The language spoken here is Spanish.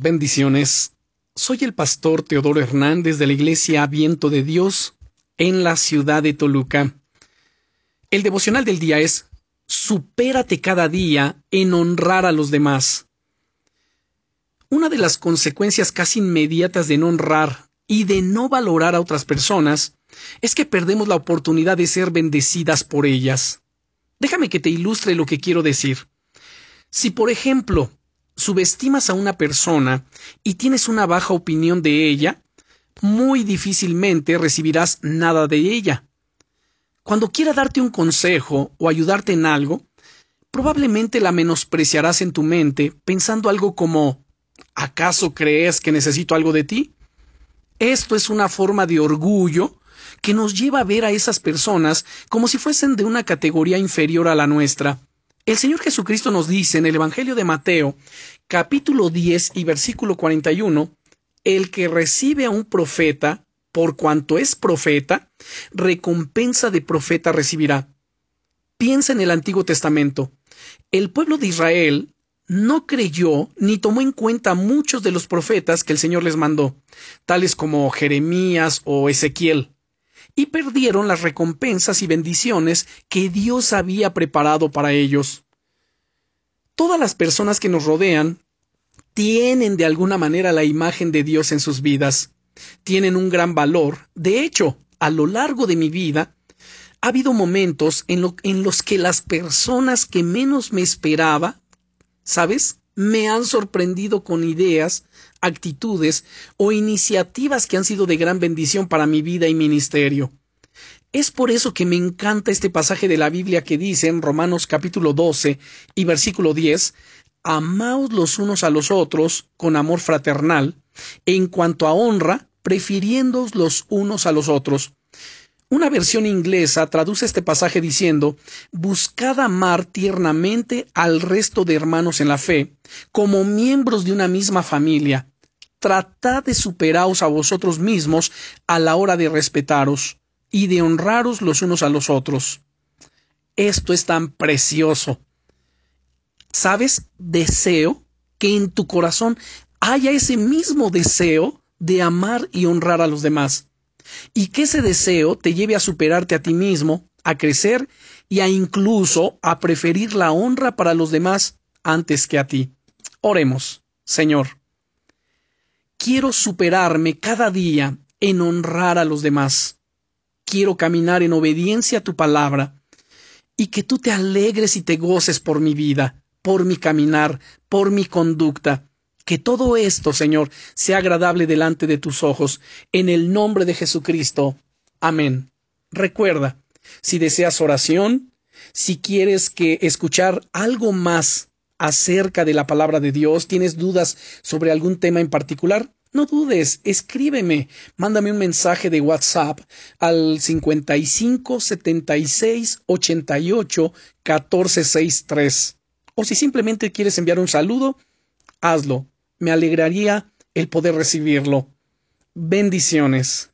Bendiciones. Soy el pastor Teodoro Hernández de la Iglesia Viento de Dios en la ciudad de Toluca. El devocional del día es Supérate cada día en honrar a los demás. Una de las consecuencias casi inmediatas de no honrar y de no valorar a otras personas es que perdemos la oportunidad de ser bendecidas por ellas. Déjame que te ilustre lo que quiero decir. Si, por ejemplo, subestimas a una persona y tienes una baja opinión de ella, muy difícilmente recibirás nada de ella. Cuando quiera darte un consejo o ayudarte en algo, probablemente la menospreciarás en tu mente pensando algo como ¿acaso crees que necesito algo de ti? Esto es una forma de orgullo que nos lleva a ver a esas personas como si fuesen de una categoría inferior a la nuestra. El Señor Jesucristo nos dice en el Evangelio de Mateo, capítulo 10 y versículo 41, el que recibe a un profeta, por cuanto es profeta, recompensa de profeta recibirá. Piensa en el Antiguo Testamento. El pueblo de Israel no creyó ni tomó en cuenta muchos de los profetas que el Señor les mandó, tales como Jeremías o Ezequiel y perdieron las recompensas y bendiciones que Dios había preparado para ellos. Todas las personas que nos rodean tienen de alguna manera la imagen de Dios en sus vidas, tienen un gran valor. De hecho, a lo largo de mi vida, ha habido momentos en, en los que las personas que menos me esperaba, ¿sabes? Me han sorprendido con ideas, actitudes o iniciativas que han sido de gran bendición para mi vida y ministerio. Es por eso que me encanta este pasaje de la Biblia que dice en Romanos capítulo 12 y versículo 10, Amaos los unos a los otros con amor fraternal, en cuanto a honra, prefiriéndoos los unos a los otros, una versión inglesa traduce este pasaje diciendo Buscad amar tiernamente al resto de hermanos en la fe, como miembros de una misma familia. Tratad de superaros a vosotros mismos a la hora de respetaros y de honraros los unos a los otros. Esto es tan precioso. ¿Sabes? Deseo que en tu corazón haya ese mismo deseo de amar y honrar a los demás y que ese deseo te lleve a superarte a ti mismo, a crecer y a incluso a preferir la honra para los demás antes que a ti. Oremos, Señor. Quiero superarme cada día en honrar a los demás. Quiero caminar en obediencia a tu palabra y que tú te alegres y te goces por mi vida, por mi caminar, por mi conducta, que todo esto, Señor, sea agradable delante de tus ojos, en el nombre de Jesucristo. Amén. Recuerda, si deseas oración, si quieres que escuchar algo más acerca de la palabra de Dios, tienes dudas sobre algún tema en particular, no dudes, escríbeme, mándame un mensaje de WhatsApp al 55 76 88 14 63. O si simplemente quieres enviar un saludo, hazlo me alegraría el poder recibirlo. Bendiciones.